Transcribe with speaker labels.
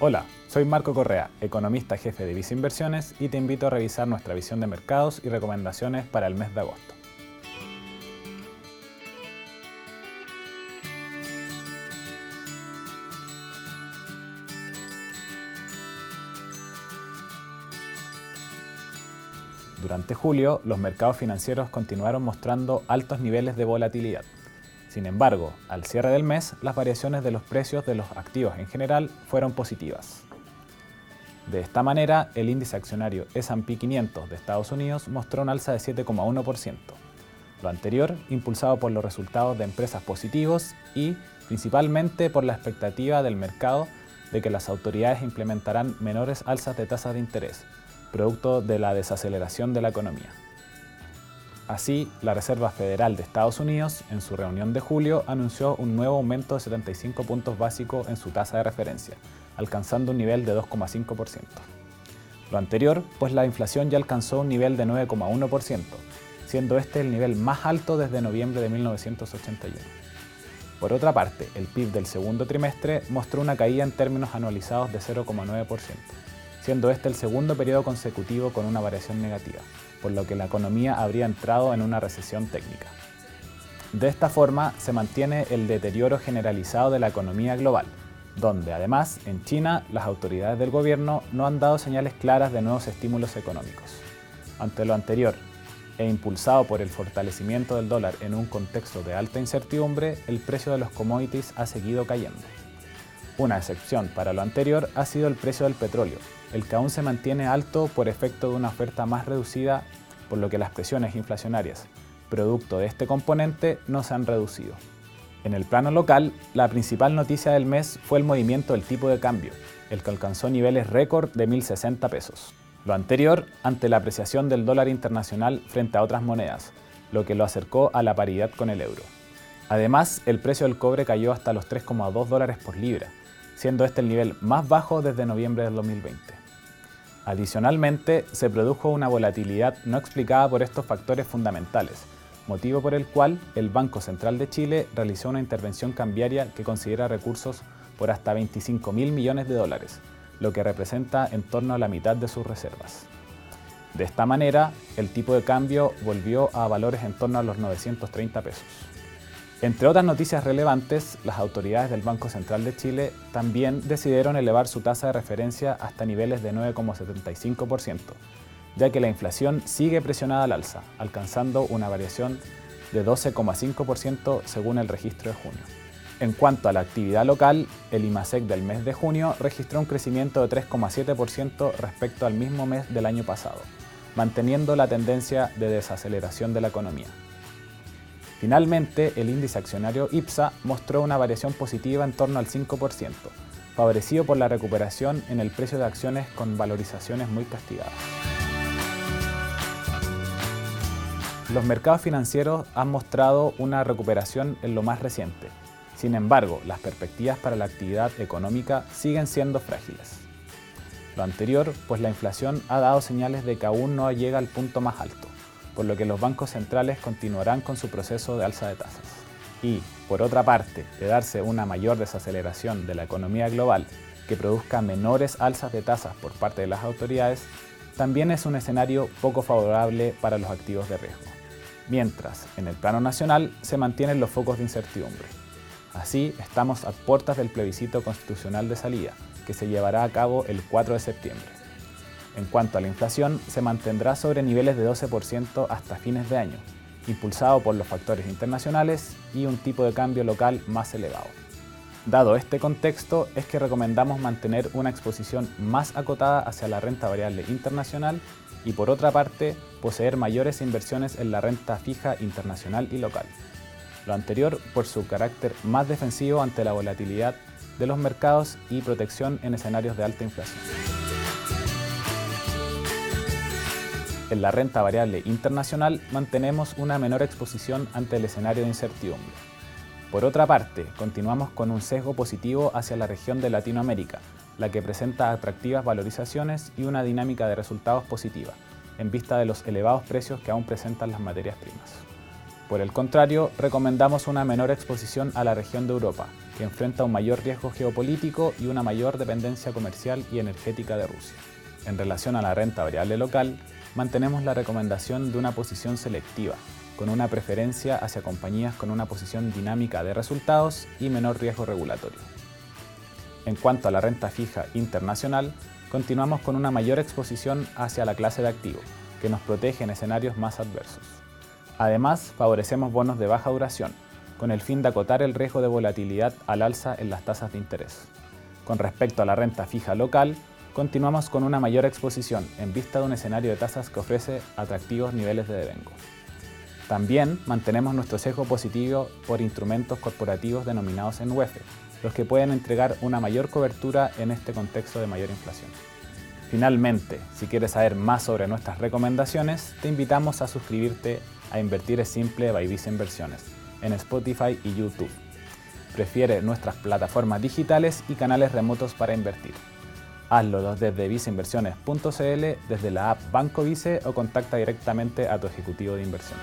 Speaker 1: Hola, soy Marco Correa, economista jefe de Visa Inversiones y te invito a revisar nuestra visión de mercados y recomendaciones para el mes de agosto. Durante julio, los mercados financieros continuaron mostrando altos niveles de volatilidad. Sin embargo, al cierre del mes, las variaciones de los precios de los activos en general fueron positivas. De esta manera, el índice accionario S&P 500 de Estados Unidos mostró un alza de 7,1%, lo anterior impulsado por los resultados de empresas positivos y principalmente por la expectativa del mercado de que las autoridades implementarán menores alzas de tasas de interés, producto de la desaceleración de la economía. Así, la Reserva Federal de Estados Unidos, en su reunión de julio, anunció un nuevo aumento de 75 puntos básicos en su tasa de referencia, alcanzando un nivel de 2,5%. Lo anterior, pues la inflación ya alcanzó un nivel de 9,1%, siendo este el nivel más alto desde noviembre de 1981. Por otra parte, el PIB del segundo trimestre mostró una caída en términos anualizados de 0,9%, siendo este el segundo periodo consecutivo con una variación negativa por lo que la economía habría entrado en una recesión técnica. De esta forma se mantiene el deterioro generalizado de la economía global, donde además en China las autoridades del gobierno no han dado señales claras de nuevos estímulos económicos. Ante lo anterior, e impulsado por el fortalecimiento del dólar en un contexto de alta incertidumbre, el precio de los commodities ha seguido cayendo. Una excepción para lo anterior ha sido el precio del petróleo, el que aún se mantiene alto por efecto de una oferta más reducida, por lo que las presiones inflacionarias, producto de este componente, no se han reducido. En el plano local, la principal noticia del mes fue el movimiento del tipo de cambio, el que alcanzó niveles récord de 1.060 pesos. Lo anterior ante la apreciación del dólar internacional frente a otras monedas, lo que lo acercó a la paridad con el euro. Además, el precio del cobre cayó hasta los 3,2 dólares por libra, siendo este el nivel más bajo desde noviembre del 2020. Adicionalmente, se produjo una volatilidad no explicada por estos factores fundamentales, motivo por el cual el Banco Central de Chile realizó una intervención cambiaria que considera recursos por hasta 25 mil millones de dólares, lo que representa en torno a la mitad de sus reservas. De esta manera, el tipo de cambio volvió a valores en torno a los 930 pesos. Entre otras noticias relevantes, las autoridades del Banco Central de Chile también decidieron elevar su tasa de referencia hasta niveles de 9,75%, ya que la inflación sigue presionada al alza, alcanzando una variación de 12,5% según el registro de junio. En cuanto a la actividad local, el IMASEC del mes de junio registró un crecimiento de 3,7% respecto al mismo mes del año pasado, manteniendo la tendencia de desaceleración de la economía. Finalmente, el índice accionario IPSA mostró una variación positiva en torno al 5%, favorecido por la recuperación en el precio de acciones con valorizaciones muy castigadas. Los mercados financieros han mostrado una recuperación en lo más reciente. Sin embargo, las perspectivas para la actividad económica siguen siendo frágiles. Lo anterior, pues la inflación ha dado señales de que aún no llega al punto más alto por lo que los bancos centrales continuarán con su proceso de alza de tasas. Y, por otra parte, de darse una mayor desaceleración de la economía global que produzca menores alzas de tasas por parte de las autoridades, también es un escenario poco favorable para los activos de riesgo. Mientras, en el plano nacional, se mantienen los focos de incertidumbre. Así, estamos a puertas del plebiscito constitucional de salida, que se llevará a cabo el 4 de septiembre. En cuanto a la inflación, se mantendrá sobre niveles de 12% hasta fines de año, impulsado por los factores internacionales y un tipo de cambio local más elevado. Dado este contexto, es que recomendamos mantener una exposición más acotada hacia la renta variable internacional y por otra parte, poseer mayores inversiones en la renta fija internacional y local. Lo anterior por su carácter más defensivo ante la volatilidad de los mercados y protección en escenarios de alta inflación. En la renta variable internacional mantenemos una menor exposición ante el escenario de incertidumbre. Por otra parte, continuamos con un sesgo positivo hacia la región de Latinoamérica, la que presenta atractivas valorizaciones y una dinámica de resultados positiva, en vista de los elevados precios que aún presentan las materias primas. Por el contrario, recomendamos una menor exposición a la región de Europa, que enfrenta un mayor riesgo geopolítico y una mayor dependencia comercial y energética de Rusia. En relación a la renta variable local, mantenemos la recomendación de una posición selectiva, con una preferencia hacia compañías con una posición dinámica de resultados y menor riesgo regulatorio. En cuanto a la renta fija internacional, continuamos con una mayor exposición hacia la clase de activo, que nos protege en escenarios más adversos. Además, favorecemos bonos de baja duración, con el fin de acotar el riesgo de volatilidad al alza en las tasas de interés. Con respecto a la renta fija local, continuamos con una mayor exposición en vista de un escenario de tasas que ofrece atractivos niveles de devengo. También mantenemos nuestro sesgo positivo por instrumentos corporativos denominados en UEF, los que pueden entregar una mayor cobertura en este contexto de mayor inflación. Finalmente, si quieres saber más sobre nuestras recomendaciones, te invitamos a suscribirte a Invertir es Simple by Visa Inversiones en Spotify y YouTube. Prefiere nuestras plataformas digitales y canales remotos para invertir. Hazlo desde viceinversiones.cl, desde la app Banco Vice o contacta directamente a tu ejecutivo de inversión.